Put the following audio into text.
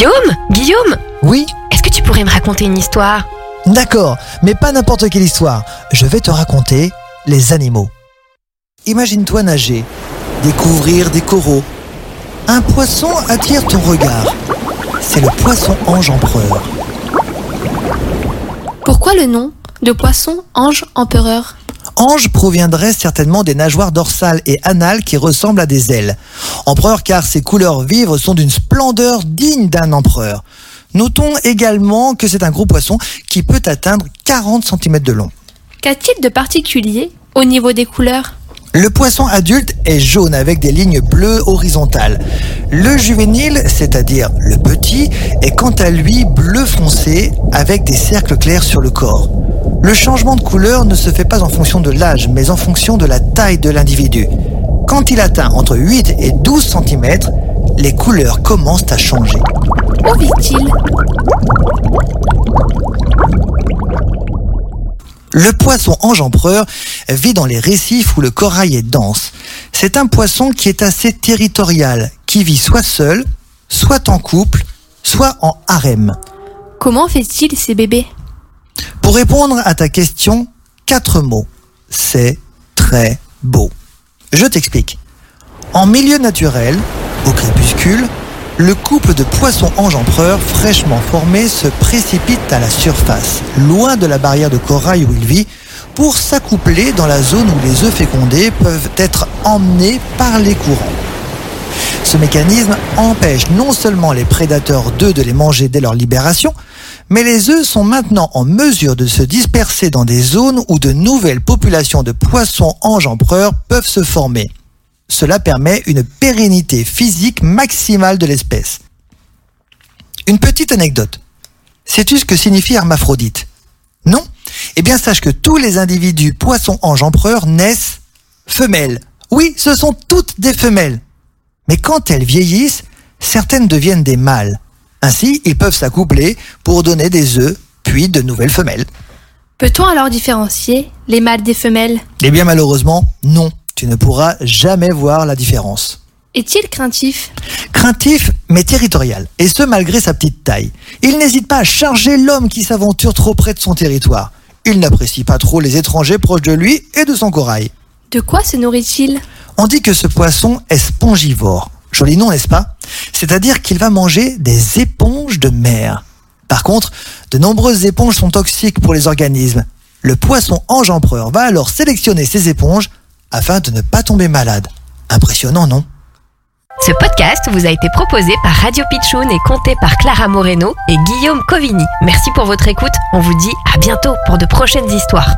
Guillaume Guillaume Oui Est-ce que tu pourrais me raconter une histoire? D'accord, mais pas n'importe quelle histoire. Je vais te raconter les animaux. Imagine-toi nager, découvrir des coraux. Un poisson attire ton regard. C'est le poisson ange empereur. Pourquoi le nom de poisson ange empereur Ange proviendrait certainement des nageoires dorsales et anales qui ressemblent à des ailes. Empereur car ses couleurs vives sont d'une splendeur digne d'un empereur. Notons également que c'est un gros poisson qui peut atteindre 40 cm de long. Qu'a-t-il de particulier au niveau des couleurs? Le poisson adulte est jaune avec des lignes bleues horizontales. Le juvénile, c'est-à-dire le petit, est quant à lui bleu foncé avec des cercles clairs sur le corps. Le changement de couleur ne se fait pas en fonction de l'âge, mais en fonction de la taille de l'individu. Quand il atteint entre 8 et 12 cm, les couleurs commencent à changer. Où vit-il? Le poisson ange empereur vit dans les récifs où le corail est dense. C'est un poisson qui est assez territorial, qui vit soit seul, soit en couple, soit en harem. Comment fait-il ses bébés? Pour répondre à ta question, quatre mots. C'est très beau. Je t'explique. En milieu naturel, au crépuscule, le couple de poissons ange empereur fraîchement formé se précipite à la surface, loin de la barrière de corail où il vit, pour s'accoupler dans la zone où les œufs fécondés peuvent être emmenés par les courants. Ce mécanisme empêche non seulement les prédateurs d'œufs de les manger dès leur libération, mais les œufs sont maintenant en mesure de se disperser dans des zones où de nouvelles populations de poissons ange empereur peuvent se former. Cela permet une pérennité physique maximale de l'espèce. Une petite anecdote. Sais-tu ce que signifie hermaphrodite? Non? Eh bien sache que tous les individus poissons ange empereur naissent femelles. Oui, ce sont toutes des femelles. Mais quand elles vieillissent, certaines deviennent des mâles. Ainsi, ils peuvent s'accoupler pour donner des œufs, puis de nouvelles femelles. Peut-on alors différencier les mâles des femelles? Eh bien malheureusement, non. Tu ne pourras jamais voir la différence. Est-il craintif? Craintif, mais territorial, et ce malgré sa petite taille. Il n'hésite pas à charger l'homme qui s'aventure trop près de son territoire. Il n'apprécie pas trop les étrangers proches de lui et de son corail. De quoi se nourrit-il? On dit que ce poisson est spongivore. Joli nom, n'est-ce pas? C'est-à-dire qu'il va manger des éponges de mer. Par contre, de nombreuses éponges sont toxiques pour les organismes. Le poisson ange empereur va alors sélectionner ces éponges afin de ne pas tomber malade. Impressionnant, non? Ce podcast vous a été proposé par Radio Pitchoun et compté par Clara Moreno et Guillaume Covini. Merci pour votre écoute. On vous dit à bientôt pour de prochaines histoires.